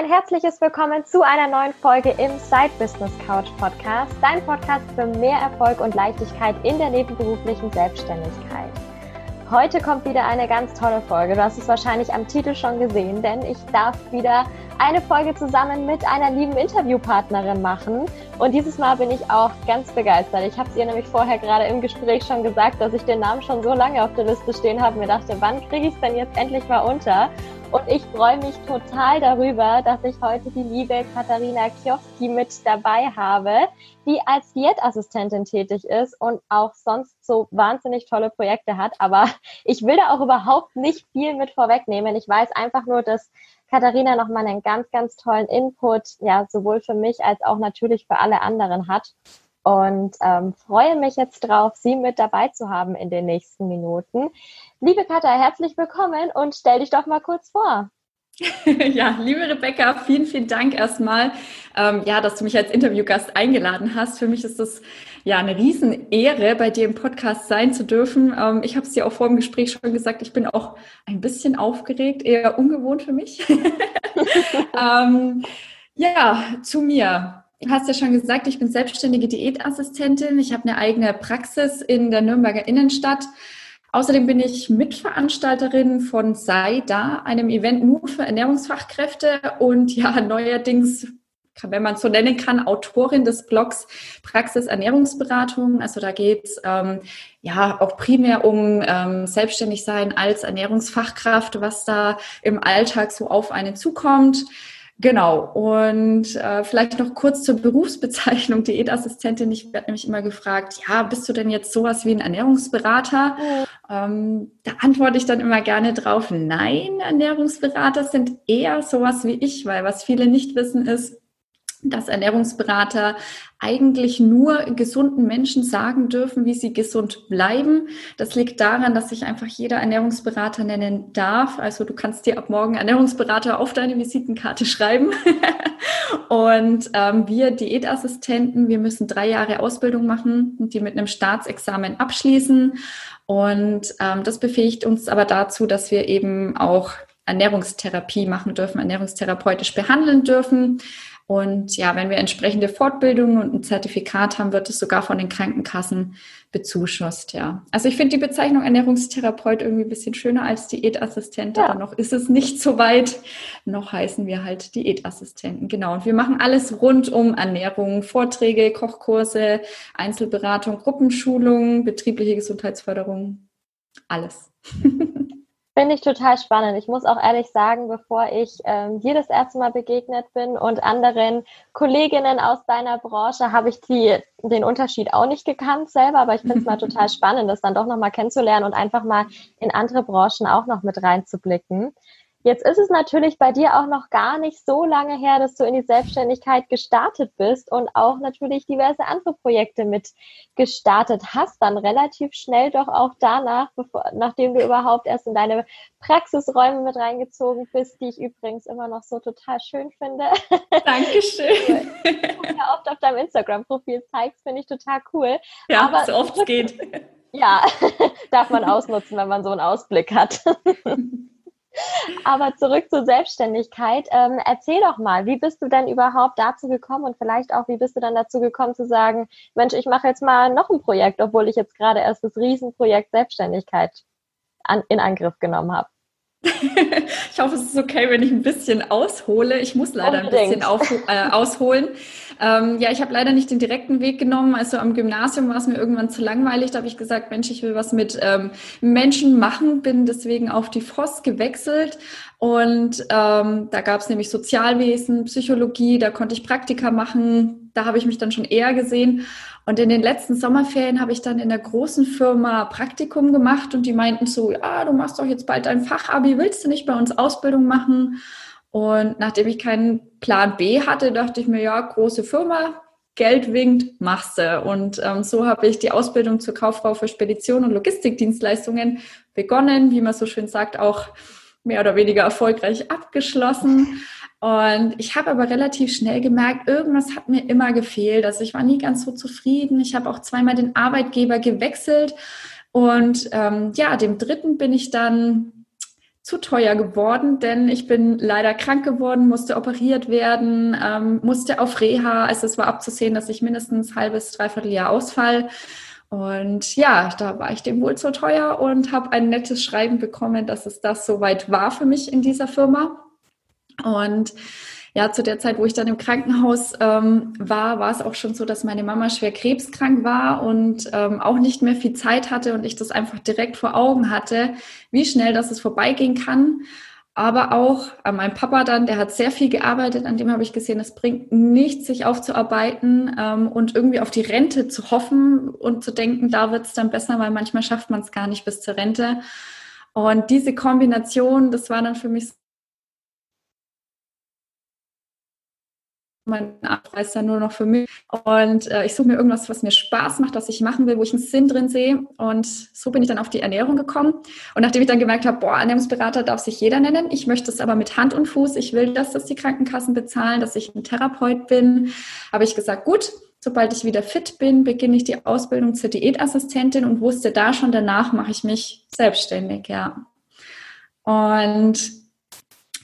ein herzliches Willkommen zu einer neuen Folge im Side Business Couch Podcast, dein Podcast für mehr Erfolg und Leichtigkeit in der nebenberuflichen Selbstständigkeit. Heute kommt wieder eine ganz tolle Folge. Du hast es wahrscheinlich am Titel schon gesehen, denn ich darf wieder eine Folge zusammen mit einer lieben Interviewpartnerin machen. Und dieses Mal bin ich auch ganz begeistert. Ich habe es ihr nämlich vorher gerade im Gespräch schon gesagt, dass ich den Namen schon so lange auf der Liste stehen habe. Mir dachte, wann kriege ich es denn jetzt endlich mal unter? Und ich freue mich total darüber, dass ich heute die liebe Katharina Kioski mit dabei habe, die als Diätassistentin tätig ist und auch sonst so wahnsinnig tolle Projekte hat. Aber ich will da auch überhaupt nicht viel mit vorwegnehmen. Ich weiß einfach nur, dass Katharina nochmal einen ganz, ganz tollen Input, ja, sowohl für mich als auch natürlich für alle anderen hat. Und ähm, freue mich jetzt drauf, Sie mit dabei zu haben in den nächsten Minuten. Liebe Katha, herzlich willkommen und stell dich doch mal kurz vor. Ja, liebe Rebecca, vielen, vielen Dank erstmal, ähm, ja, dass du mich als Interviewgast eingeladen hast. Für mich ist das ja eine Riesenehre, bei dir im Podcast sein zu dürfen. Ähm, ich habe es dir auch vor dem Gespräch schon gesagt, ich bin auch ein bisschen aufgeregt, eher ungewohnt für mich. ähm, ja, zu mir. Du hast ja schon gesagt, ich bin selbstständige Diätassistentin. Ich habe eine eigene Praxis in der Nürnberger Innenstadt Außerdem bin ich Mitveranstalterin von Sei da, einem Event nur für Ernährungsfachkräfte und ja, neuerdings, wenn man es so nennen kann, Autorin des Blogs Praxis Ernährungsberatung. Also da geht es ähm, ja auch primär um ähm, Selbstständigsein als Ernährungsfachkraft, was da im Alltag so auf einen zukommt. Genau. Und äh, vielleicht noch kurz zur Berufsbezeichnung Diätassistentin. Ich werde nämlich immer gefragt, ja, bist du denn jetzt sowas wie ein Ernährungsberater? Ja. Ähm, da antworte ich dann immer gerne drauf, nein, Ernährungsberater sind eher sowas wie ich, weil was viele nicht wissen ist, dass Ernährungsberater eigentlich nur gesunden Menschen sagen dürfen, wie sie gesund bleiben. Das liegt daran, dass sich einfach jeder Ernährungsberater nennen darf. Also du kannst dir ab morgen Ernährungsberater auf deine Visitenkarte schreiben. und ähm, wir Diätassistenten, wir müssen drei Jahre Ausbildung machen und die mit einem Staatsexamen abschließen. Und ähm, das befähigt uns aber dazu, dass wir eben auch Ernährungstherapie machen dürfen, ernährungstherapeutisch behandeln dürfen. Und ja, wenn wir entsprechende Fortbildungen und ein Zertifikat haben, wird es sogar von den Krankenkassen bezuschusst, ja. Also ich finde die Bezeichnung Ernährungstherapeut irgendwie ein bisschen schöner als Diätassistent, ja. aber noch ist es nicht so weit. Noch heißen wir halt Diätassistenten, genau. Und wir machen alles rund um Ernährung, Vorträge, Kochkurse, Einzelberatung, Gruppenschulung, betriebliche Gesundheitsförderung, alles. Finde ich total spannend. Ich muss auch ehrlich sagen, bevor ich ähm, dir das erste Mal begegnet bin und anderen Kolleginnen aus deiner Branche, habe ich die, den Unterschied auch nicht gekannt selber, aber ich finde es mal total spannend, das dann doch nochmal kennenzulernen und einfach mal in andere Branchen auch noch mit reinzublicken. Jetzt ist es natürlich bei dir auch noch gar nicht so lange her, dass du in die Selbstständigkeit gestartet bist und auch natürlich diverse andere Projekte mit gestartet hast, dann relativ schnell doch auch danach, bevor, nachdem du überhaupt erst in deine Praxisräume mit reingezogen bist, die ich übrigens immer noch so total schön finde. Dankeschön. du ja oft auf deinem Instagram-Profil zeigst, finde ich total cool. Ja, Aber so oft es geht. Ja, darf man ausnutzen, wenn man so einen Ausblick hat. Aber zurück zur Selbstständigkeit. Ähm, erzähl doch mal, wie bist du denn überhaupt dazu gekommen und vielleicht auch, wie bist du dann dazu gekommen zu sagen, Mensch, ich mache jetzt mal noch ein Projekt, obwohl ich jetzt gerade erst das Riesenprojekt Selbstständigkeit an, in Angriff genommen habe? Ich hoffe, es ist okay, wenn ich ein bisschen aushole. Ich muss leider Unbedingt. ein bisschen auf, äh, ausholen. Ähm, ja, ich habe leider nicht den direkten Weg genommen. Also am Gymnasium war es mir irgendwann zu langweilig. Da habe ich gesagt, Mensch, ich will was mit ähm, Menschen machen. Bin deswegen auf die FOS gewechselt. Und ähm, da gab es nämlich Sozialwesen, Psychologie. Da konnte ich Praktika machen. Da habe ich mich dann schon eher gesehen. Und in den letzten Sommerferien habe ich dann in der großen Firma Praktikum gemacht und die meinten so, ja, du machst doch jetzt bald dein Fachabi, willst du nicht bei uns Ausbildung machen? Und nachdem ich keinen Plan B hatte, dachte ich mir, ja, große Firma, Geld winkt, machst du. Und ähm, so habe ich die Ausbildung zur Kauffrau für Spedition und Logistikdienstleistungen begonnen, wie man so schön sagt, auch mehr oder weniger erfolgreich abgeschlossen. Und ich habe aber relativ schnell gemerkt, irgendwas hat mir immer gefehlt. Also ich war nie ganz so zufrieden. Ich habe auch zweimal den Arbeitgeber gewechselt. Und ähm, ja, dem dritten bin ich dann zu teuer geworden, denn ich bin leider krank geworden, musste operiert werden, ähm, musste auf Reha. Also es war abzusehen, dass ich mindestens halbes, dreiviertel Jahr ausfall. Und ja, da war ich dem wohl zu teuer und habe ein nettes Schreiben bekommen, dass es das soweit war für mich in dieser Firma. Und ja, zu der Zeit, wo ich dann im Krankenhaus ähm, war, war es auch schon so, dass meine Mama schwer krebskrank war und ähm, auch nicht mehr viel Zeit hatte und ich das einfach direkt vor Augen hatte, wie schnell das es vorbeigehen kann. Aber auch äh, mein Papa dann, der hat sehr viel gearbeitet, an dem habe ich gesehen, es bringt nichts, sich aufzuarbeiten ähm, und irgendwie auf die Rente zu hoffen und zu denken, da wird es dann besser, weil manchmal schafft man es gar nicht bis zur Rente. Und diese Kombination, das war dann für mich mein ist dann nur noch für mich. Und äh, ich suche mir irgendwas, was mir Spaß macht, was ich machen will, wo ich einen Sinn drin sehe. Und so bin ich dann auf die Ernährung gekommen. Und nachdem ich dann gemerkt habe, boah, Ernährungsberater darf sich jeder nennen. Ich möchte es aber mit Hand und Fuß. Ich will, dass das die Krankenkassen bezahlen, dass ich ein Therapeut bin. Habe ich gesagt, gut, sobald ich wieder fit bin, beginne ich die Ausbildung zur Diätassistentin und wusste da schon, danach mache ich mich selbstständig, ja. Und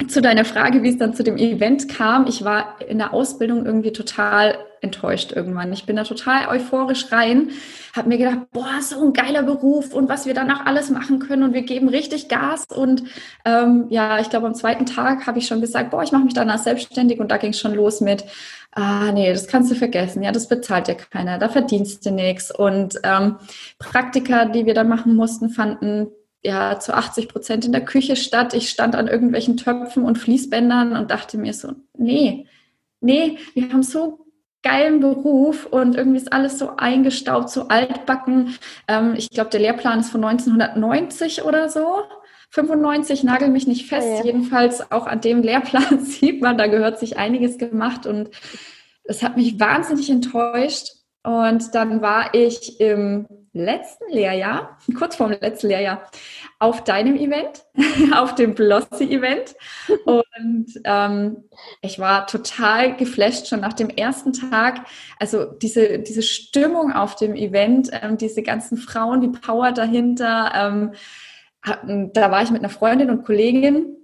zu deiner Frage, wie es dann zu dem Event kam. Ich war in der Ausbildung irgendwie total enttäuscht irgendwann. Ich bin da total euphorisch rein, habe mir gedacht, boah, so ein geiler Beruf und was wir danach alles machen können und wir geben richtig Gas. Und ähm, ja, ich glaube, am zweiten Tag habe ich schon gesagt, boah, ich mache mich danach selbstständig und da ging es schon los mit, ah nee, das kannst du vergessen, ja, das bezahlt ja keiner, da verdienst du nichts. Und ähm, Praktika, die wir dann machen mussten, fanden ja zu 80 Prozent in der Küche statt. Ich stand an irgendwelchen Töpfen und Fließbändern und dachte mir so, nee, nee, wir haben so geilen Beruf und irgendwie ist alles so eingestaubt, so altbacken. Ähm, ich glaube, der Lehrplan ist von 1990 oder so. 95, nagel mich nicht fest. Oh ja. Jedenfalls auch an dem Lehrplan sieht man, da gehört sich einiges gemacht und es hat mich wahnsinnig enttäuscht. Und dann war ich im letzten Lehrjahr, kurz vor dem letzten Lehrjahr, auf deinem Event, auf dem Blossy-Event. Und ähm, ich war total geflasht schon nach dem ersten Tag. Also diese, diese Stimmung auf dem Event, ähm, diese ganzen Frauen, die Power dahinter. Ähm, da war ich mit einer Freundin und Kollegin,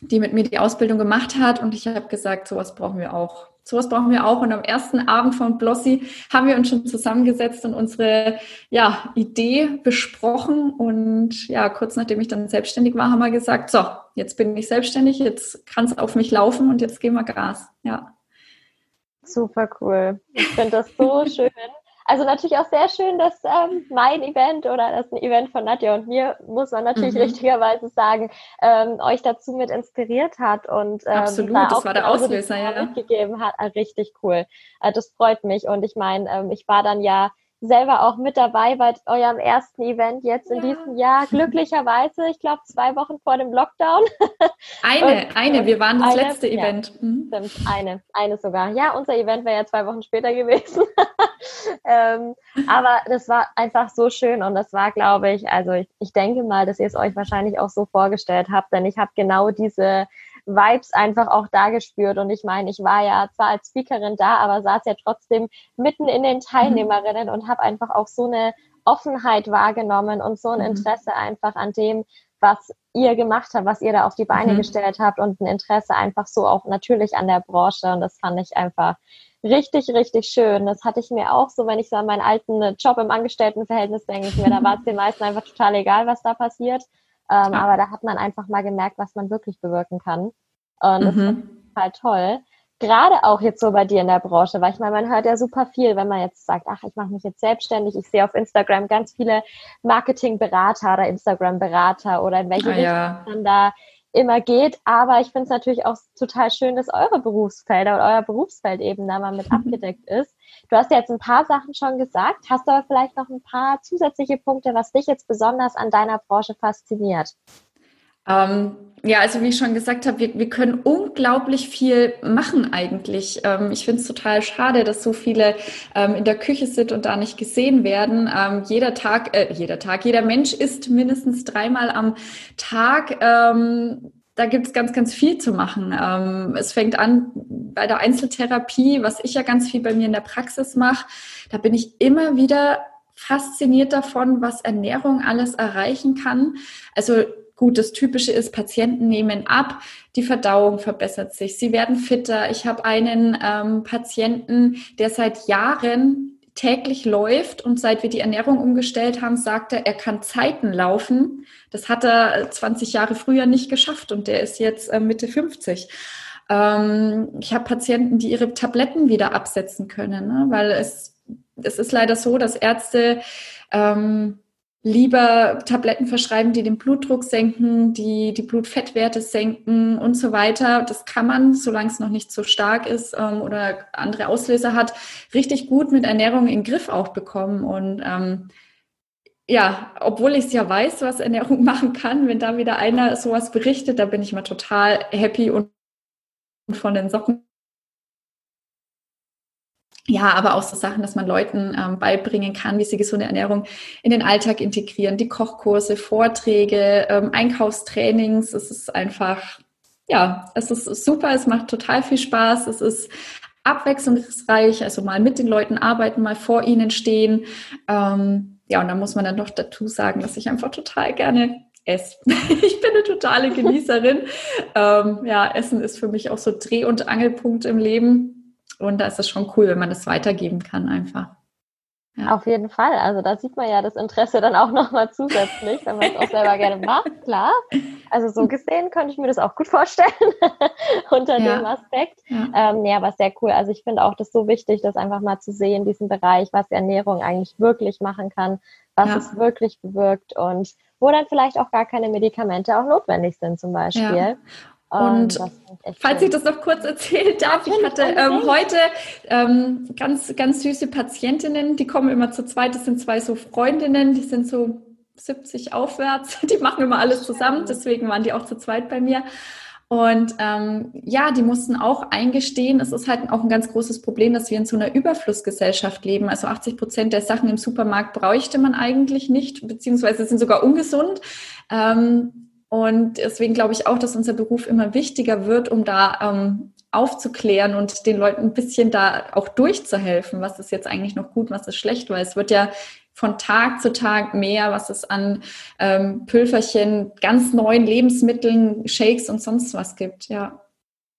die mit mir die Ausbildung gemacht hat. Und ich habe gesagt, sowas brauchen wir auch sowas brauchen wir auch. Und am ersten Abend von Blossy haben wir uns schon zusammengesetzt und unsere ja, Idee besprochen. Und ja, kurz nachdem ich dann selbstständig war, haben wir gesagt, so, jetzt bin ich selbstständig, jetzt kann es auf mich laufen und jetzt gehen wir Gas. Ja. Super cool. Ich finde das so schön. Also natürlich auch sehr schön, dass ähm, mein Event oder das Event von Nadja und mir, muss man natürlich mhm. richtigerweise sagen, ähm, euch dazu mit inspiriert hat und ähm, Absolut, da das war der Auslöser, ja. Gegeben hat. Also richtig cool. Also das freut mich und ich meine, ähm, ich war dann ja selber auch mit dabei bei eurem ersten Event jetzt in ja. diesem Jahr. Glücklicherweise, ich glaube, zwei Wochen vor dem Lockdown. Eine, und, eine, wir waren das eine, letzte ja, Event. Mhm. Stimmt, eine, eine sogar. Ja, unser Event wäre ja zwei Wochen später gewesen. ähm, aber das war einfach so schön und das war, glaube ich, also ich, ich denke mal, dass ihr es euch wahrscheinlich auch so vorgestellt habt, denn ich habe genau diese Vibes einfach auch da gespürt. Und ich meine, ich war ja zwar als Speakerin da, aber saß ja trotzdem mitten in den Teilnehmerinnen mhm. und habe einfach auch so eine Offenheit wahrgenommen und so ein mhm. Interesse einfach an dem, was ihr gemacht habt, was ihr da auf die Beine mhm. gestellt habt und ein Interesse einfach so auch natürlich an der Branche. Und das fand ich einfach richtig, richtig schön. Das hatte ich mir auch so, wenn ich so an meinen alten Job im Angestelltenverhältnis denke, ich mir, da war es den meisten einfach total egal, was da passiert. Ähm, ja. Aber da hat man einfach mal gemerkt, was man wirklich bewirken kann. Und das mhm. ist total toll. Gerade auch jetzt so bei dir in der Branche, weil ich meine, man hört ja super viel, wenn man jetzt sagt, ach, ich mache mich jetzt selbstständig. Ich sehe auf Instagram ganz viele Marketingberater oder Instagram-Berater oder in welche ah, Richtung ja. man da immer geht. Aber ich finde es natürlich auch total schön, dass eure Berufsfelder oder euer Berufsfeld eben da mal mit abgedeckt ist. Du hast ja jetzt ein paar Sachen schon gesagt, hast aber vielleicht noch ein paar zusätzliche Punkte, was dich jetzt besonders an deiner Branche fasziniert. Ähm, ja, also wie ich schon gesagt habe, wir, wir können unglaublich viel machen eigentlich. Ähm, ich finde es total schade, dass so viele ähm, in der Küche sind und da nicht gesehen werden. Ähm, jeder Tag, äh, jeder Tag, jeder Mensch isst mindestens dreimal am Tag. Ähm, da gibt es ganz, ganz viel zu machen. Ähm, es fängt an bei der Einzeltherapie, was ich ja ganz viel bei mir in der Praxis mache. Da bin ich immer wieder fasziniert davon, was Ernährung alles erreichen kann. Also gut, das Typische ist, Patienten nehmen ab, die Verdauung verbessert sich, sie werden fitter. Ich habe einen ähm, Patienten, der seit Jahren täglich läuft und seit wir die Ernährung umgestellt haben, sagt er, er kann Zeiten laufen. Das hat er 20 Jahre früher nicht geschafft und der ist jetzt äh, Mitte 50. Ähm, ich habe Patienten, die ihre Tabletten wieder absetzen können, ne? weil es, es ist leider so, dass Ärzte ähm, lieber Tabletten verschreiben, die den Blutdruck senken, die die Blutfettwerte senken und so weiter. Das kann man, solange es noch nicht so stark ist ähm, oder andere Auslöser hat, richtig gut mit Ernährung in den Griff auch bekommen. Und ähm, ja, obwohl ich es ja weiß, was Ernährung machen kann, wenn da wieder einer sowas berichtet, da bin ich mal total happy und von den Socken ja, aber auch so Sachen, dass man Leuten ähm, beibringen kann, wie sie gesunde Ernährung in den Alltag integrieren, die Kochkurse, Vorträge, ähm, Einkaufstrainings. Es ist einfach, ja, es ist super, es macht total viel Spaß, es ist abwechslungsreich, also mal mit den Leuten arbeiten, mal vor ihnen stehen. Ähm, ja, und da muss man dann noch dazu sagen, dass ich einfach total gerne esse. ich bin eine totale Genießerin. ähm, ja, Essen ist für mich auch so Dreh- und Angelpunkt im Leben. Und da ist es schon cool, wenn man das weitergeben kann einfach. Ja. Auf jeden Fall. Also da sieht man ja das Interesse dann auch nochmal zusätzlich, wenn man es auch selber gerne macht, klar. Also so gesehen könnte ich mir das auch gut vorstellen unter ja. dem Aspekt. Ja. Ähm, ja, aber sehr cool. Also ich finde auch das so wichtig, das einfach mal zu sehen, diesen Bereich, was Ernährung eigentlich wirklich machen kann, was ja. es wirklich bewirkt und wo dann vielleicht auch gar keine Medikamente auch notwendig sind zum Beispiel. Ja. Und oh, falls ich das noch kurz erzählen darf, ich hatte ähm, heute ähm, ganz, ganz süße Patientinnen, die kommen immer zu zweit, das sind zwei so Freundinnen, die sind so 70 aufwärts, die machen immer alles zusammen, deswegen waren die auch zu zweit bei mir. Und ähm, ja, die mussten auch eingestehen, es ist halt auch ein ganz großes Problem, dass wir in so einer Überflussgesellschaft leben. Also 80 Prozent der Sachen im Supermarkt bräuchte man eigentlich nicht, beziehungsweise sind sogar ungesund. Ähm, und deswegen glaube ich auch, dass unser Beruf immer wichtiger wird, um da ähm, aufzuklären und den Leuten ein bisschen da auch durchzuhelfen, was ist jetzt eigentlich noch gut, was ist schlecht, weil es wird ja von Tag zu Tag mehr, was es an ähm, Pülferchen, ganz neuen Lebensmitteln, Shakes und sonst was gibt, ja.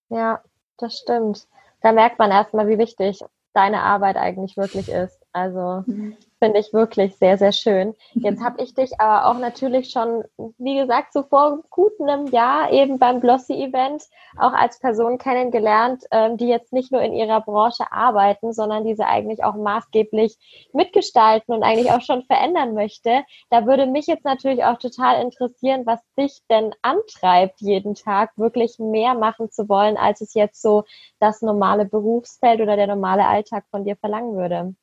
Ja, das stimmt. Da merkt man erstmal, wie wichtig deine Arbeit eigentlich wirklich ist. Also mhm. Finde ich wirklich sehr, sehr schön. Jetzt habe ich dich aber auch natürlich schon, wie gesagt, so vor gut einem Jahr eben beim Glossy-Event auch als Person kennengelernt, ähm, die jetzt nicht nur in ihrer Branche arbeiten, sondern diese eigentlich auch maßgeblich mitgestalten und eigentlich auch schon verändern möchte. Da würde mich jetzt natürlich auch total interessieren, was dich denn antreibt, jeden Tag wirklich mehr machen zu wollen, als es jetzt so das normale Berufsfeld oder der normale Alltag von dir verlangen würde.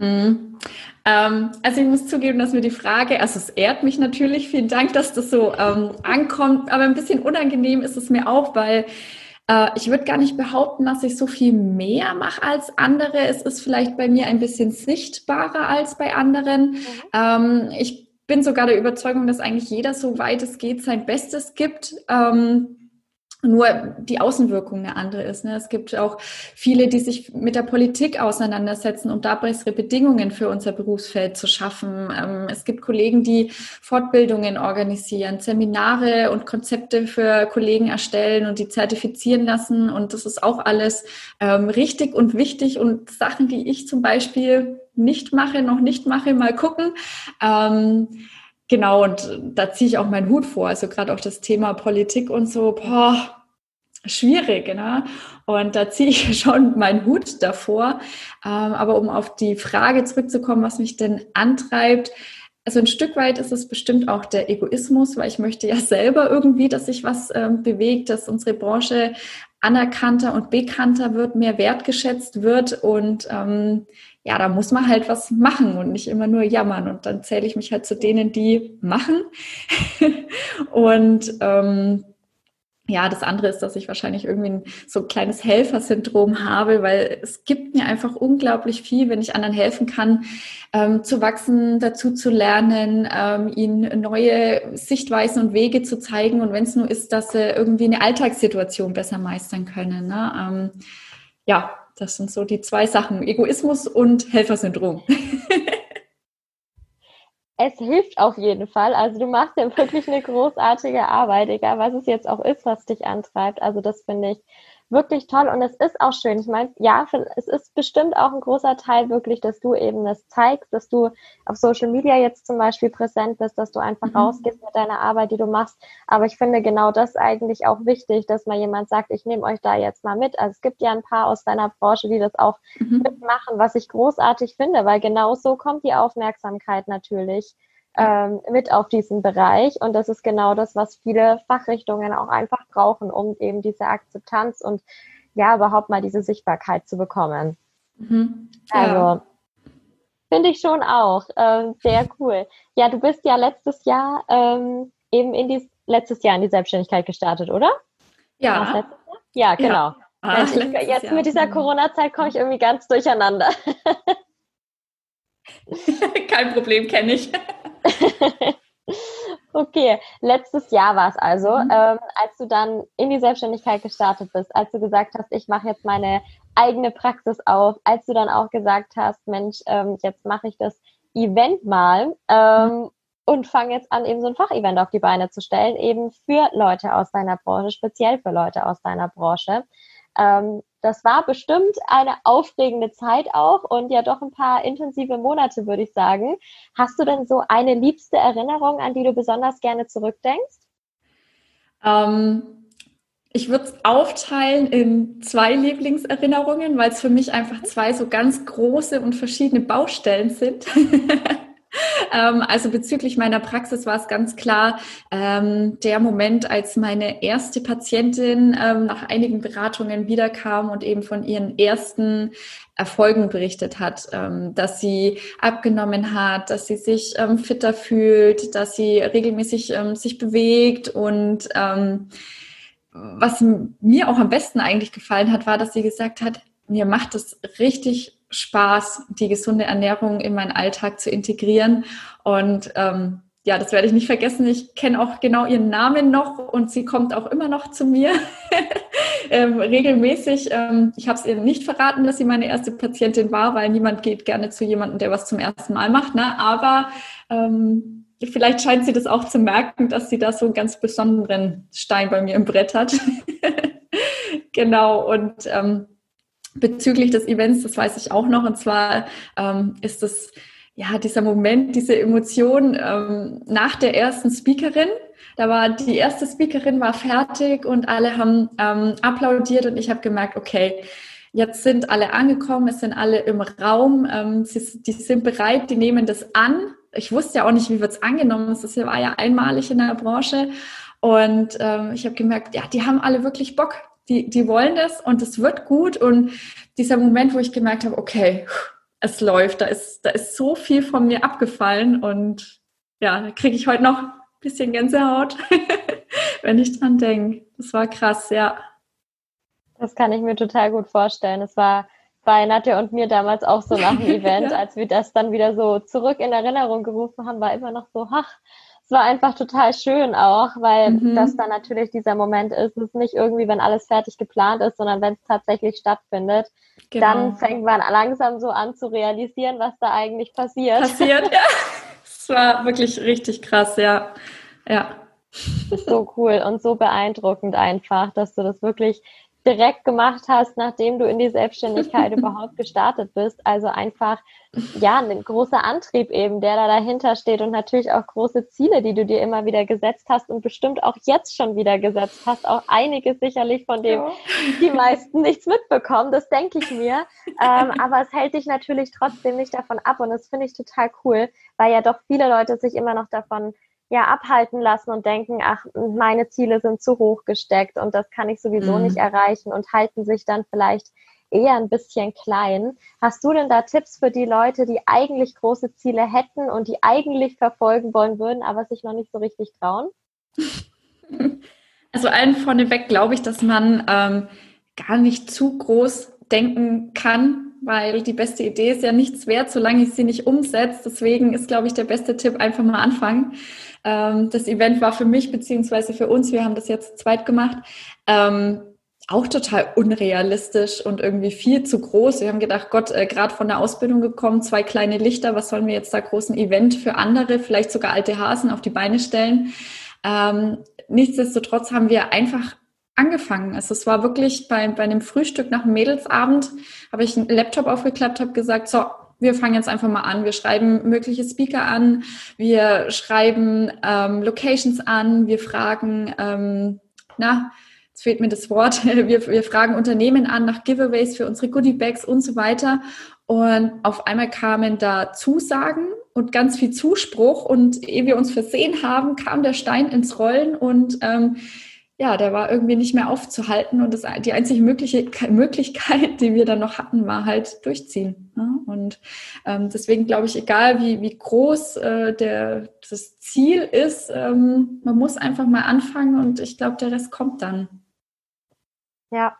Mhm. Ähm, also ich muss zugeben, dass mir die Frage, also es ehrt mich natürlich, vielen Dank, dass das so ähm, ankommt, aber ein bisschen unangenehm ist es mir auch, weil äh, ich würde gar nicht behaupten, dass ich so viel mehr mache als andere. Es ist vielleicht bei mir ein bisschen sichtbarer als bei anderen. Mhm. Ähm, ich bin sogar der Überzeugung, dass eigentlich jeder, so weit es geht, sein Bestes gibt. Ähm, nur die Außenwirkung eine andere ist. Ne? Es gibt auch viele, die sich mit der Politik auseinandersetzen, um da bessere Bedingungen für unser Berufsfeld zu schaffen. Ähm, es gibt Kollegen, die Fortbildungen organisieren, Seminare und Konzepte für Kollegen erstellen und die zertifizieren lassen. Und das ist auch alles ähm, richtig und wichtig und Sachen, die ich zum Beispiel nicht mache, noch nicht mache, mal gucken. Genau, und da ziehe ich auch meinen Hut vor. Also gerade auch das Thema Politik und so, boah, schwierig, ne? Und da ziehe ich schon meinen Hut davor. Ähm, aber um auf die Frage zurückzukommen, was mich denn antreibt, also ein Stück weit ist es bestimmt auch der Egoismus, weil ich möchte ja selber irgendwie, dass sich was ähm, bewegt, dass unsere Branche anerkannter und bekannter wird, mehr wertgeschätzt wird und ähm, ja, da muss man halt was machen und nicht immer nur jammern. Und dann zähle ich mich halt zu denen, die machen. und ähm, ja, das andere ist, dass ich wahrscheinlich irgendwie ein, so ein kleines Helfersyndrom habe, weil es gibt mir einfach unglaublich viel, wenn ich anderen helfen kann, ähm, zu wachsen, dazu zu lernen, ähm, ihnen neue Sichtweisen und Wege zu zeigen. Und wenn es nur ist, dass sie irgendwie eine Alltagssituation besser meistern können. Ne? Ähm, ja, das sind so die zwei Sachen, Egoismus und Helfersyndrom. es hilft auf jeden Fall. Also du machst ja wirklich eine großartige Arbeit, egal was es jetzt auch ist, was dich antreibt. Also das finde ich wirklich toll und es ist auch schön. Ich meine, ja, es ist bestimmt auch ein großer Teil wirklich, dass du eben das zeigst, dass du auf Social Media jetzt zum Beispiel präsent bist, dass du einfach mhm. rausgehst mit deiner Arbeit, die du machst. Aber ich finde genau das eigentlich auch wichtig, dass mal jemand sagt, ich nehme euch da jetzt mal mit. Also es gibt ja ein paar aus deiner Branche, die das auch mhm. mitmachen, was ich großartig finde, weil genau so kommt die Aufmerksamkeit natürlich ähm, mit auf diesen Bereich. Und das ist genau das, was viele Fachrichtungen auch einfach brauchen, um eben diese Akzeptanz und ja, überhaupt mal diese Sichtbarkeit zu bekommen. Mhm. Ja. Also finde ich schon auch ähm, sehr cool. Ja, du bist ja letztes Jahr ähm, eben in die letztes Jahr in die Selbstständigkeit gestartet, oder? Ja. Ja, genau. Ja. Ah, ich, jetzt Jahr. mit dieser Corona-Zeit komme ich irgendwie ganz durcheinander. Kein Problem, kenne ich. okay, letztes Jahr war es also, mhm. ähm, als du dann in die Selbstständigkeit gestartet bist, als du gesagt hast, ich mache jetzt meine eigene Praxis auf, als du dann auch gesagt hast, Mensch, ähm, jetzt mache ich das Event mal ähm, mhm. und fange jetzt an, eben so ein Fachevent auf die Beine zu stellen, eben für Leute aus deiner Branche, speziell für Leute aus deiner Branche. Ähm, das war bestimmt eine aufregende Zeit auch und ja doch ein paar intensive Monate, würde ich sagen. Hast du denn so eine liebste Erinnerung, an die du besonders gerne zurückdenkst? Ähm, ich würde es aufteilen in zwei Lieblingserinnerungen, weil es für mich einfach zwei so ganz große und verschiedene Baustellen sind. ähm, also bezüglich meiner Praxis war es ganz klar ähm, der Moment, als meine erste Patientin ähm, nach einigen Beratungen wiederkam und eben von ihren ersten Erfolgen berichtet hat, ähm, dass sie abgenommen hat, dass sie sich ähm, fitter fühlt, dass sie regelmäßig ähm, sich bewegt und was mir auch am besten eigentlich gefallen hat, war, dass sie gesagt hat, mir macht es richtig Spaß, die gesunde Ernährung in meinen Alltag zu integrieren. Und ähm, ja, das werde ich nicht vergessen. Ich kenne auch genau ihren Namen noch und sie kommt auch immer noch zu mir ähm, regelmäßig. Ähm, ich habe es ihr nicht verraten, dass sie meine erste Patientin war, weil niemand geht gerne zu jemandem, der was zum ersten Mal macht. Ne? Aber ähm, vielleicht scheint sie das auch zu merken, dass sie da so einen ganz besonderen Stein bei mir im Brett hat. genau. Und ähm, bezüglich des Events, das weiß ich auch noch, und zwar ähm, ist es ja dieser Moment, diese Emotion ähm, nach der ersten Speakerin. Da war die erste Speakerin war fertig und alle haben ähm, applaudiert und ich habe gemerkt, okay, jetzt sind alle angekommen, es sind alle im Raum, ähm, sie, die sind bereit, die nehmen das an. Ich wusste ja auch nicht, wie wird es angenommen. Das war ja einmalig in der Branche. Und ähm, ich habe gemerkt, ja, die haben alle wirklich Bock die, die wollen das und es wird gut. Und dieser Moment, wo ich gemerkt habe, okay, es läuft, da ist, da ist so viel von mir abgefallen und ja, da kriege ich heute noch ein bisschen Gänsehaut, wenn ich dran denke. Das war krass, ja. Das kann ich mir total gut vorstellen. Es war bei Nadja und mir damals auch so nach dem Event, ja. als wir das dann wieder so zurück in Erinnerung gerufen haben, war immer noch so, ach, es war einfach total schön auch, weil mhm. das dann natürlich dieser Moment ist. Es ist nicht irgendwie, wenn alles fertig geplant ist, sondern wenn es tatsächlich stattfindet. Genau. Dann fängt man langsam so an zu realisieren, was da eigentlich passiert. Passiert, ja. Es war wirklich richtig krass, ja. Ja. So cool und so beeindruckend einfach, dass du das wirklich direkt gemacht hast, nachdem du in die Selbstständigkeit überhaupt gestartet bist. Also einfach, ja, ein großer Antrieb eben, der da dahinter steht und natürlich auch große Ziele, die du dir immer wieder gesetzt hast und bestimmt auch jetzt schon wieder gesetzt hast. Auch einige sicherlich, von dem ja. die meisten nichts mitbekommen, das denke ich mir. Ähm, aber es hält dich natürlich trotzdem nicht davon ab und das finde ich total cool, weil ja doch viele Leute sich immer noch davon ja abhalten lassen und denken, ach, meine Ziele sind zu hoch gesteckt und das kann ich sowieso mhm. nicht erreichen und halten sich dann vielleicht eher ein bisschen klein. Hast du denn da Tipps für die Leute, die eigentlich große Ziele hätten und die eigentlich verfolgen wollen würden, aber sich noch nicht so richtig trauen? Also allen vorneweg glaube ich, dass man ähm, gar nicht zu groß denken kann, weil die beste Idee ist ja nichts wert, solange ich sie nicht umsetze. Deswegen ist, glaube ich, der beste Tipp einfach mal anfangen. Ähm, das Event war für mich beziehungsweise für uns, wir haben das jetzt zweit gemacht, ähm, auch total unrealistisch und irgendwie viel zu groß. Wir haben gedacht, Gott, äh, gerade von der Ausbildung gekommen, zwei kleine Lichter, was sollen wir jetzt da großen Event für andere, vielleicht sogar alte Hasen auf die Beine stellen? Ähm, nichtsdestotrotz haben wir einfach angefangen. Also es war wirklich bei, bei einem Frühstück nach dem Mädelsabend, habe ich einen Laptop aufgeklappt, habe gesagt, so, wir fangen jetzt einfach mal an. Wir schreiben mögliche Speaker an, wir schreiben ähm, Locations an, wir fragen, ähm, na, jetzt fehlt mir das Wort, wir, wir fragen Unternehmen an nach Giveaways für unsere Goodie Bags und so weiter. Und auf einmal kamen da Zusagen und ganz viel Zuspruch. Und ehe wir uns versehen haben, kam der Stein ins Rollen und ähm, ja, der war irgendwie nicht mehr aufzuhalten und das, die einzige mögliche Möglichkeit, die wir dann noch hatten, war halt durchziehen. Ne? Und ähm, deswegen glaube ich, egal wie, wie groß äh, der, das Ziel ist, ähm, man muss einfach mal anfangen und ich glaube, der Rest kommt dann. Ja,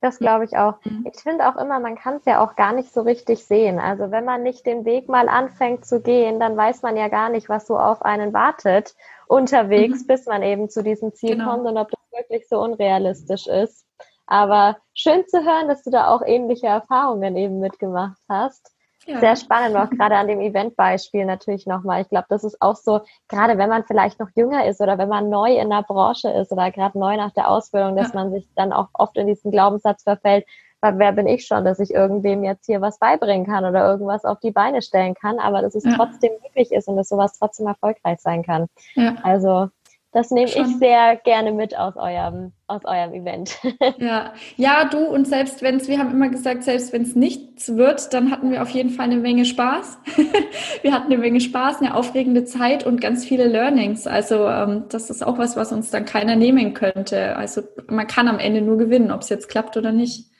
das glaube ich auch. Mhm. Ich finde auch immer, man kann es ja auch gar nicht so richtig sehen. Also wenn man nicht den Weg mal anfängt zu gehen, dann weiß man ja gar nicht, was so auf einen wartet unterwegs, mhm. bis man eben zu diesem Ziel genau. kommt und ob das wirklich so unrealistisch ist. Aber schön zu hören, dass du da auch ähnliche Erfahrungen eben mitgemacht hast. Ja. Sehr spannend, auch gerade an dem Eventbeispiel natürlich nochmal. Ich glaube, das ist auch so, gerade wenn man vielleicht noch jünger ist oder wenn man neu in der Branche ist oder gerade neu nach der Ausbildung, dass ja. man sich dann auch oft in diesen Glaubenssatz verfällt, wer bin ich schon, dass ich irgendwem jetzt hier was beibringen kann oder irgendwas auf die Beine stellen kann, aber dass es ja. trotzdem möglich ist und dass sowas trotzdem erfolgreich sein kann. Ja. Also das nehme ich sehr gerne mit aus eurem, aus eurem Event. Ja, ja, du und selbst wenn es, wir haben immer gesagt, selbst wenn es nichts wird, dann hatten wir auf jeden Fall eine Menge Spaß. wir hatten eine Menge Spaß, eine aufregende Zeit und ganz viele Learnings. Also ähm, das ist auch was, was uns dann keiner nehmen könnte. Also man kann am Ende nur gewinnen, ob es jetzt klappt oder nicht.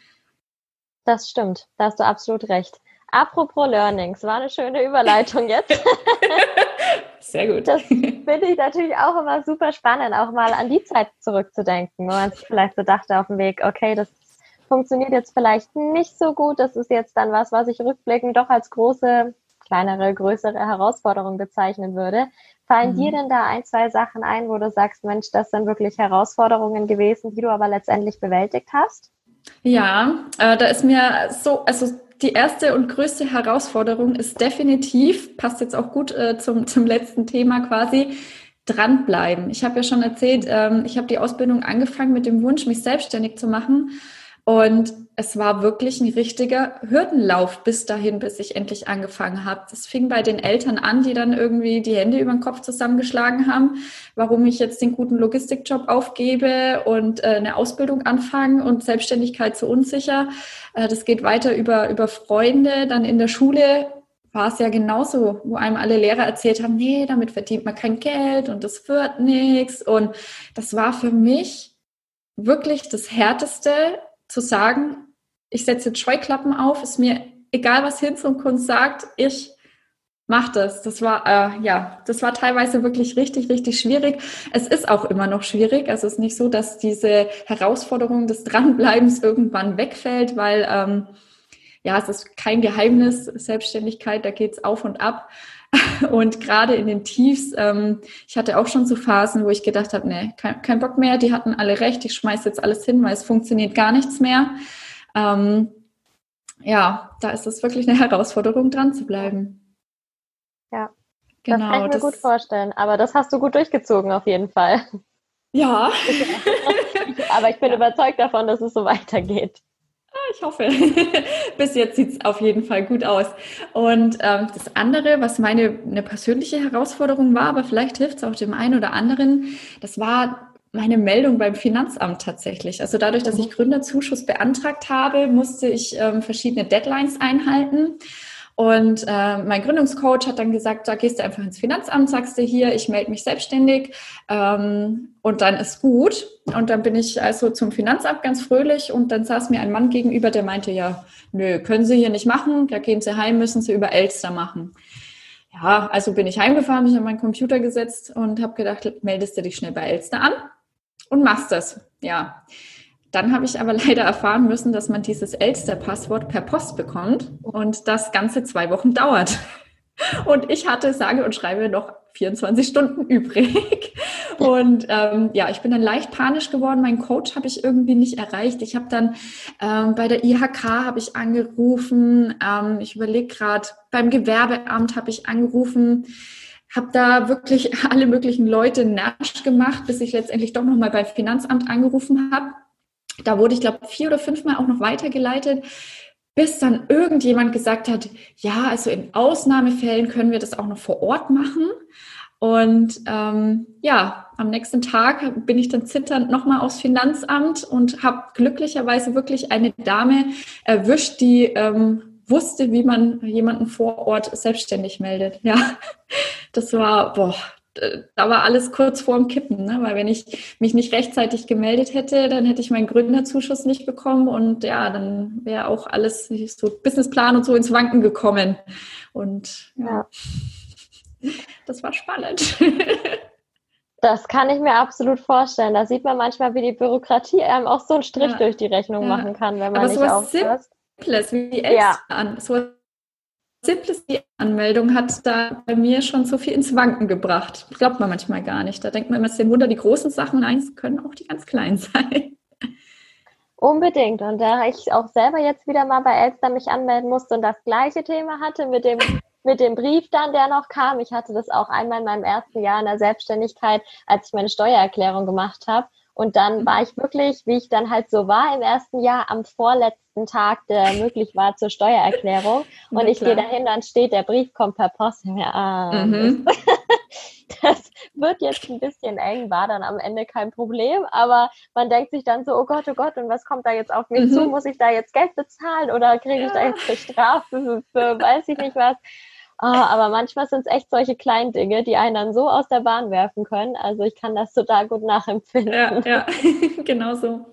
Das stimmt, da hast du absolut recht. Apropos Learnings, war eine schöne Überleitung jetzt. Sehr gut. Das finde ich natürlich auch immer super spannend, auch mal an die Zeit zurückzudenken, wo man sich vielleicht so dachte auf dem Weg, okay, das funktioniert jetzt vielleicht nicht so gut. Das ist jetzt dann was, was ich rückblickend doch als große, kleinere, größere Herausforderung bezeichnen würde. Fallen mhm. dir denn da ein, zwei Sachen ein, wo du sagst, Mensch, das sind wirklich Herausforderungen gewesen, die du aber letztendlich bewältigt hast? Ja, äh, da ist mir so, also die erste und größte Herausforderung ist definitiv, passt jetzt auch gut äh, zum, zum letzten Thema quasi, dranbleiben. Ich habe ja schon erzählt, ähm, ich habe die Ausbildung angefangen mit dem Wunsch, mich selbstständig zu machen. Und es war wirklich ein richtiger Hürdenlauf bis dahin, bis ich endlich angefangen habe. Das fing bei den Eltern an, die dann irgendwie die Hände über den Kopf zusammengeschlagen haben, warum ich jetzt den guten Logistikjob aufgebe und äh, eine Ausbildung anfange und Selbstständigkeit so unsicher. Äh, das geht weiter über, über Freunde. Dann in der Schule war es ja genauso, wo einem alle Lehrer erzählt haben, nee, damit verdient man kein Geld und das wird nichts. Und das war für mich wirklich das Härteste, zu sagen, ich setze jetzt Scheuklappen auf, ist mir egal, was Hinz und Kunst sagt, ich mache das. Das war, äh, ja, das war teilweise wirklich richtig, richtig schwierig. Es ist auch immer noch schwierig. Also es ist nicht so, dass diese Herausforderung des Dranbleibens irgendwann wegfällt, weil, ähm, ja, es ist kein Geheimnis, Selbstständigkeit, da geht's auf und ab. Und gerade in den Tiefs, ähm, ich hatte auch schon so Phasen, wo ich gedacht habe, nee, kein, kein Bock mehr, die hatten alle recht, ich schmeiße jetzt alles hin, weil es funktioniert gar nichts mehr. Ähm, ja, da ist es wirklich eine Herausforderung, dran zu bleiben. Ja, genau, das kann ich mir das, gut vorstellen. Aber das hast du gut durchgezogen, auf jeden Fall. Ja. Aber ich bin ja. überzeugt davon, dass es so weitergeht. Ah, ich hoffe. Bis jetzt sieht es auf jeden Fall gut aus. Und ähm, das andere, was meine eine persönliche Herausforderung war, aber vielleicht hilft es auch dem einen oder anderen, das war meine Meldung beim Finanzamt tatsächlich. Also dadurch, dass ich mhm. Gründerzuschuss beantragt habe, musste ich ähm, verschiedene Deadlines einhalten. Und äh, mein Gründungscoach hat dann gesagt, da gehst du einfach ins Finanzamt, sagst du hier, ich melde mich selbstständig ähm, und dann ist gut. Und dann bin ich also zum Finanzamt ganz fröhlich und dann saß mir ein Mann gegenüber, der meinte, ja, nö, können Sie hier nicht machen, da gehen Sie heim, müssen Sie über Elster machen. Ja, also bin ich heimgefahren, mich an meinen Computer gesetzt und habe gedacht, meldest du dich schnell bei Elster an und machst das. Ja, dann habe ich aber leider erfahren müssen, dass man dieses Elster-Passwort per Post bekommt und das Ganze zwei Wochen dauert. Und ich hatte, sage und schreibe, noch 24 Stunden übrig. Und ähm, ja, ich bin dann leicht panisch geworden. Meinen Coach habe ich irgendwie nicht erreicht. Ich habe dann ähm, bei der IHK habe ich angerufen. Ähm, ich überlege gerade, beim Gewerbeamt habe ich angerufen habe da wirklich alle möglichen Leute nasch gemacht, bis ich letztendlich doch nochmal beim Finanzamt angerufen habe. Da wurde ich, glaube vier oder fünfmal auch noch weitergeleitet, bis dann irgendjemand gesagt hat, ja, also in Ausnahmefällen können wir das auch noch vor Ort machen. Und ähm, ja, am nächsten Tag bin ich dann zitternd nochmal aufs Finanzamt und habe glücklicherweise wirklich eine Dame erwischt, die ähm, wusste, wie man jemanden vor Ort selbstständig meldet. Ja, das war, boah, da war alles kurz vorm Kippen, ne? weil wenn ich mich nicht rechtzeitig gemeldet hätte, dann hätte ich meinen Gründerzuschuss nicht bekommen und ja, dann wäre auch alles so Businessplan und so ins Wanken gekommen. Und ja, ja. das war spannend. Das kann ich mir absolut vorstellen. Da sieht man manchmal, wie die Bürokratie einem auch so einen Strich ja. durch die Rechnung machen kann, wenn man Aber nicht aufpasst. Simples wie Eltern, ja. so simples die Anmeldung hat da bei mir schon so viel ins Wanken gebracht. Glaubt man manchmal gar nicht. Da denkt man immer, es sind Wunder, die großen Sachen, nein, es können auch die ganz kleinen sein. Unbedingt. Und da ich auch selber jetzt wieder mal bei Elster mich anmelden musste und das gleiche Thema hatte mit dem, mit dem Brief dann, der noch kam. Ich hatte das auch einmal in meinem ersten Jahr in der Selbstständigkeit, als ich meine Steuererklärung gemacht habe. Und dann mhm. war ich wirklich, wie ich dann halt so war im ersten Jahr, am vorletzten Tag, der möglich war zur Steuererklärung. Und ja, ich gehe dahin, dann steht, der Brief kommt per Post. Ja, ah, mhm. das wird jetzt ein bisschen eng, war dann am Ende kein Problem. Aber man denkt sich dann so, oh Gott, oh Gott, und was kommt da jetzt auf mich mhm. zu? Muss ich da jetzt Geld bezahlen oder kriege ich da jetzt eine Strafe für, weiß ich nicht was? Ah, aber manchmal sind es echt solche kleinen Dinge, die einen dann so aus der Bahn werfen können. Also ich kann das total gut nachempfinden. Ja, ja. genau so.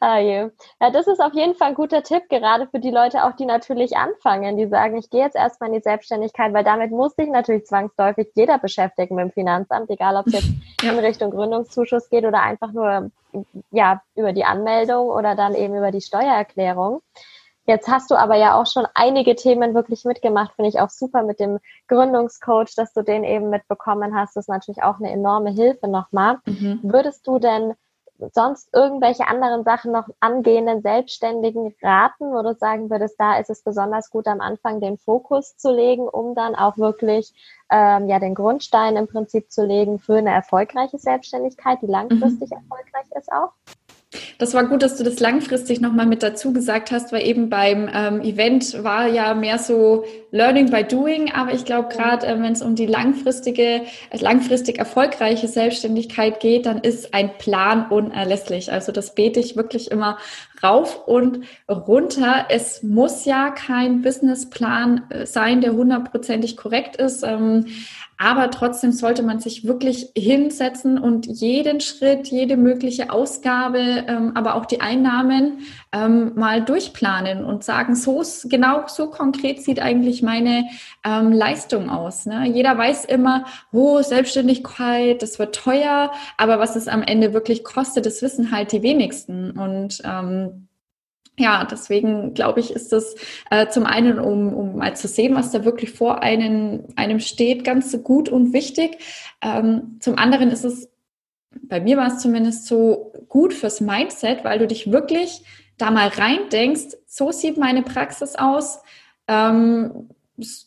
Ah, je. Ja, das ist auf jeden Fall ein guter Tipp, gerade für die Leute auch, die natürlich anfangen, die sagen, ich gehe jetzt erstmal in die Selbstständigkeit, weil damit muss sich natürlich zwangsläufig jeder beschäftigen mit dem Finanzamt, egal ob es jetzt ja. in Richtung Gründungszuschuss geht oder einfach nur ja, über die Anmeldung oder dann eben über die Steuererklärung. Jetzt hast du aber ja auch schon einige Themen wirklich mitgemacht, finde ich auch super mit dem Gründungscoach, dass du den eben mitbekommen hast. Das ist natürlich auch eine enorme Hilfe nochmal. Mhm. Würdest du denn sonst irgendwelche anderen Sachen noch angehenden Selbstständigen raten, wo du sagen würdest, da ist es besonders gut am Anfang den Fokus zu legen, um dann auch wirklich ähm, ja den Grundstein im Prinzip zu legen für eine erfolgreiche Selbstständigkeit, die langfristig mhm. erfolgreich ist auch? Das war gut, dass du das langfristig nochmal mit dazu gesagt hast, weil eben beim ähm, Event war ja mehr so Learning by Doing, aber ich glaube gerade, äh, wenn es um die langfristige, äh, langfristig erfolgreiche Selbstständigkeit geht, dann ist ein Plan unerlässlich. Also das bete ich wirklich immer rauf und runter. Es muss ja kein Businessplan äh, sein, der hundertprozentig korrekt ist. Ähm, aber trotzdem sollte man sich wirklich hinsetzen und jeden Schritt, jede mögliche Ausgabe, ähm, aber auch die Einnahmen ähm, mal durchplanen und sagen, so genau so konkret sieht eigentlich meine ähm, Leistung aus. Ne? Jeder weiß immer, oh, Selbstständigkeit, das wird teuer, aber was es am Ende wirklich kostet, das wissen halt die wenigsten. Und ähm, ja, deswegen glaube ich, ist das äh, zum einen, um, um mal zu sehen, was da wirklich vor einem, einem steht, ganz gut und wichtig. Ähm, zum anderen ist es, bei mir war es zumindest so gut fürs Mindset, weil du dich wirklich da mal rein denkst, so sieht meine Praxis aus. Ähm,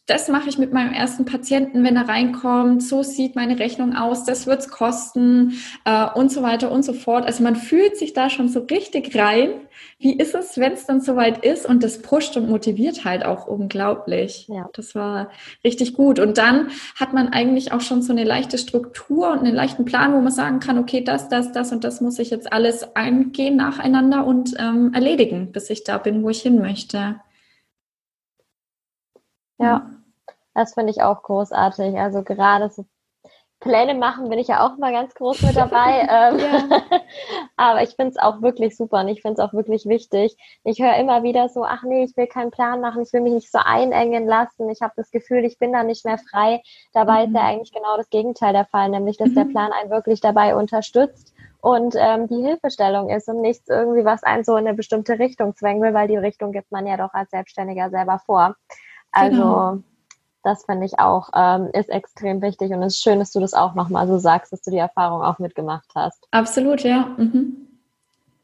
das mache ich mit meinem ersten Patienten, wenn er reinkommt, so sieht meine Rechnung aus, das wird's kosten äh, und so weiter und so fort. Also man fühlt sich da schon so richtig rein. Wie ist es, wenn es dann soweit ist? Und das pusht und motiviert halt auch unglaublich. Ja. Das war richtig gut. Und dann hat man eigentlich auch schon so eine leichte Struktur und einen leichten Plan, wo man sagen kann, okay, das, das, das und das muss ich jetzt alles eingehen nacheinander und ähm, erledigen, bis ich da bin, wo ich hin möchte. Ja, das finde ich auch großartig. Also gerade so Pläne machen bin ich ja auch mal ganz groß mit dabei. ähm, aber ich finde es auch wirklich super und ich finde es auch wirklich wichtig. Ich höre immer wieder so, ach nee, ich will keinen Plan machen, ich will mich nicht so einengen lassen. Ich habe das Gefühl, ich bin da nicht mehr frei. Dabei mhm. ist ja eigentlich genau das Gegenteil der Fall, nämlich dass mhm. der Plan einen wirklich dabei unterstützt und ähm, die Hilfestellung ist und nichts irgendwie, was einen so in eine bestimmte Richtung zwängen will, weil die Richtung gibt man ja doch als Selbstständiger selber vor. Also genau. Das finde ich auch, ähm, ist extrem wichtig und es ist schön, dass du das auch nochmal so sagst, dass du die Erfahrung auch mitgemacht hast. Absolut, ja. Mhm.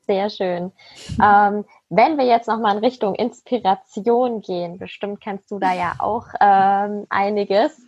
Sehr schön. Ähm, wenn wir jetzt nochmal in Richtung Inspiration gehen, bestimmt kennst du da ja auch ähm, einiges.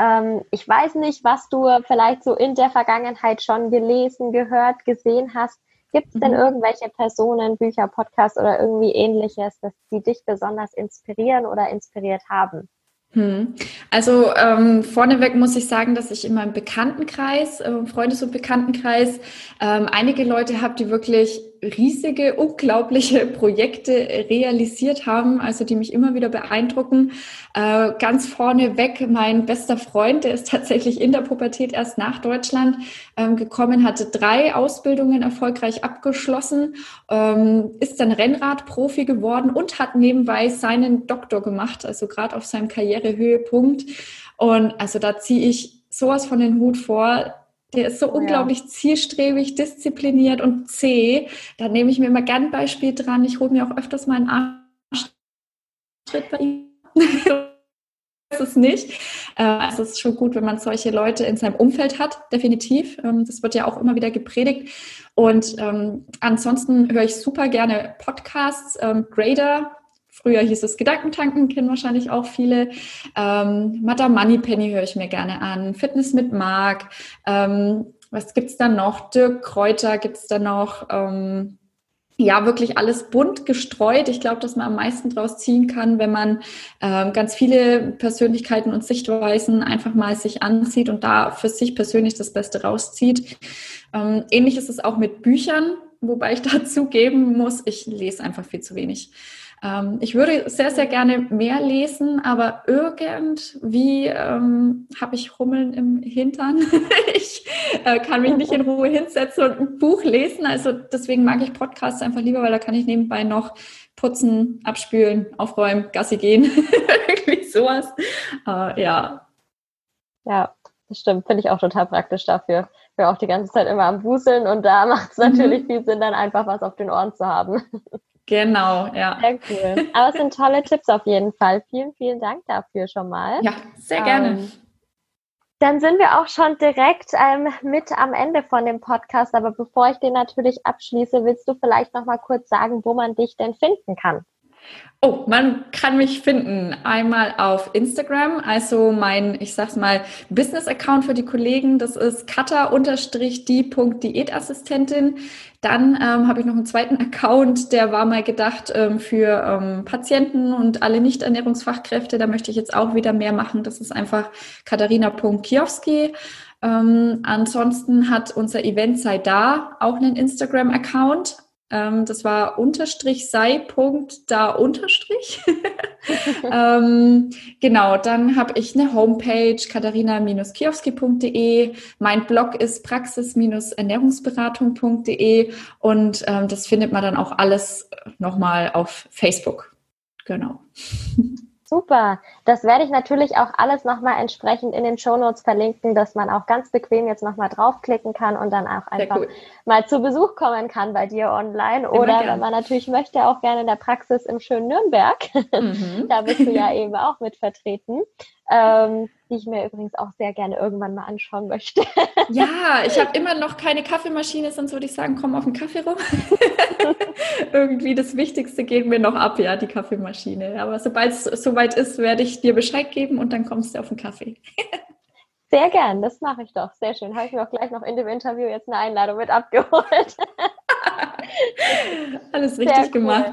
Ähm, ich weiß nicht, was du vielleicht so in der Vergangenheit schon gelesen, gehört, gesehen hast. Gibt es denn mhm. irgendwelche Personen, Bücher, Podcasts oder irgendwie ähnliches, dass die dich besonders inspirieren oder inspiriert haben? Hm. Also ähm, vorneweg muss ich sagen, dass ich in meinem Bekanntenkreis, äh, Freundes- und Bekanntenkreis, ähm, einige Leute habe, die wirklich riesige, unglaubliche Projekte realisiert haben, also die mich immer wieder beeindrucken. Äh, ganz vorneweg, mein bester Freund, der ist tatsächlich in der Pubertät erst nach Deutschland ähm, gekommen, hatte drei Ausbildungen erfolgreich abgeschlossen, ähm, ist dann Rennradprofi geworden und hat nebenbei seinen Doktor gemacht, also gerade auf seinem Karrierehöhepunkt. Und also da ziehe ich sowas von den Hut vor der ist so oh, unglaublich ja. zielstrebig, diszipliniert und zäh. Da nehme ich mir immer gern ein Beispiel dran. Ich hole mir auch öfters mal einen Arschtritt bei ihm. ist es nicht. Äh, also es ist schon gut, wenn man solche Leute in seinem Umfeld hat, definitiv. Ähm, das wird ja auch immer wieder gepredigt. Und ähm, ansonsten höre ich super gerne Podcasts. Ähm, Grader Früher hieß es Gedankentanken, kennen wahrscheinlich auch viele. Ähm, Madame Moneypenny höre ich mir gerne an. Fitness mit Marc. Ähm, was gibt's da noch? Dirk Kräuter gibt's da noch. Ähm, ja, wirklich alles bunt gestreut. Ich glaube, dass man am meisten draus ziehen kann, wenn man ähm, ganz viele Persönlichkeiten und Sichtweisen einfach mal sich ansieht und da für sich persönlich das Beste rauszieht. Ähm, ähnlich ist es auch mit Büchern, wobei ich dazu geben muss, ich lese einfach viel zu wenig. Ähm, ich würde sehr, sehr gerne mehr lesen, aber irgendwie ähm, habe ich Hummeln im Hintern. ich äh, kann mich nicht in Ruhe hinsetzen und ein Buch lesen. Also deswegen mag ich Podcasts einfach lieber, weil da kann ich nebenbei noch putzen, abspülen, aufräumen, Gassi gehen, irgendwie sowas. Äh, ja. Ja, das stimmt, finde ich auch total praktisch dafür. Auch die ganze Zeit immer am Wuseln und da macht es mhm. natürlich viel Sinn, dann einfach was auf den Ohren zu haben. Genau, ja. Sehr cool. Aber es sind tolle Tipps auf jeden Fall. Vielen, vielen Dank dafür schon mal. Ja, sehr gerne. Ähm, dann sind wir auch schon direkt ähm, mit am Ende von dem Podcast. Aber bevor ich den natürlich abschließe, willst du vielleicht noch mal kurz sagen, wo man dich denn finden kann? Oh, man kann mich finden einmal auf Instagram, also mein, ich sag's mal, Business-Account für die Kollegen, das ist kata-die.diätassistentin. Dann ähm, habe ich noch einen zweiten Account, der war mal gedacht ähm, für ähm, Patienten und alle Nicht-Ernährungsfachkräfte. Da möchte ich jetzt auch wieder mehr machen. Das ist einfach katharina.kiowski. Ähm, ansonsten hat unser Event sei da auch einen Instagram-Account. Ähm, das war unterstrich sei Punkt da unterstrich. ähm, genau, dann habe ich eine Homepage katharina-kiowski.de. Mein Blog ist praxis-ernährungsberatung.de und ähm, das findet man dann auch alles nochmal auf Facebook. Genau. Super. Das werde ich natürlich auch alles nochmal entsprechend in den Shownotes verlinken, dass man auch ganz bequem jetzt nochmal draufklicken kann und dann auch einfach cool. mal zu Besuch kommen kann bei dir online. Immer Oder gern. wenn man natürlich möchte, auch gerne in der Praxis im schönen Nürnberg. Mhm. da bist du ja eben auch mit vertreten ähm, die ich mir übrigens auch sehr gerne irgendwann mal anschauen möchte. ja, ich habe immer noch keine Kaffeemaschine, sonst würde ich sagen, komm auf den Kaffee rum. Irgendwie das Wichtigste geht mir noch ab, ja, die Kaffeemaschine. Aber sobald es soweit ist, werde ich dir Bescheid geben und dann kommst du auf den Kaffee. Sehr gern, das mache ich doch. Sehr schön. Habe ich mir auch gleich noch in dem Interview jetzt eine Einladung mit abgeholt. Alles richtig cool. gemacht.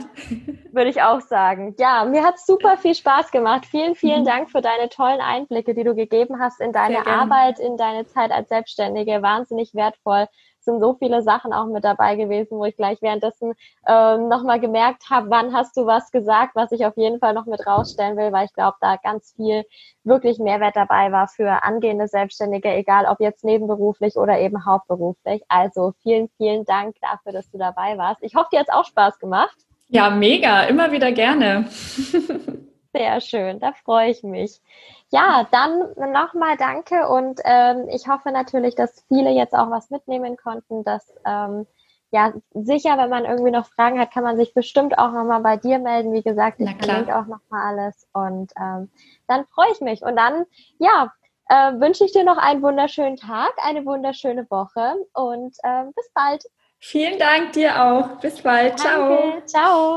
Würde ich auch sagen. Ja, mir hat super viel Spaß gemacht. Vielen, vielen mhm. Dank für deine tollen Einblicke, die du gegeben hast in deine Arbeit, in deine Zeit als Selbstständige. Wahnsinnig wertvoll sind so viele Sachen auch mit dabei gewesen, wo ich gleich währenddessen ähm, nochmal gemerkt habe, wann hast du was gesagt, was ich auf jeden Fall noch mit rausstellen will, weil ich glaube, da ganz viel wirklich Mehrwert dabei war für angehende Selbstständige, egal ob jetzt nebenberuflich oder eben hauptberuflich. Also vielen, vielen Dank dafür, dass du dabei warst. Ich hoffe, dir hat es auch Spaß gemacht. Ja, mega, immer wieder gerne. Sehr schön, da freue ich mich. Ja, dann nochmal danke und ähm, ich hoffe natürlich, dass viele jetzt auch was mitnehmen konnten, dass ähm, ja, sicher, wenn man irgendwie noch Fragen hat, kann man sich bestimmt auch nochmal bei dir melden. Wie gesagt, ich verlinke auch nochmal alles und ähm, dann freue ich mich. Und dann, ja, äh, wünsche ich dir noch einen wunderschönen Tag, eine wunderschöne Woche und äh, bis bald. Vielen Dank dir auch. Bis bald. Danke. Ciao. Ciao.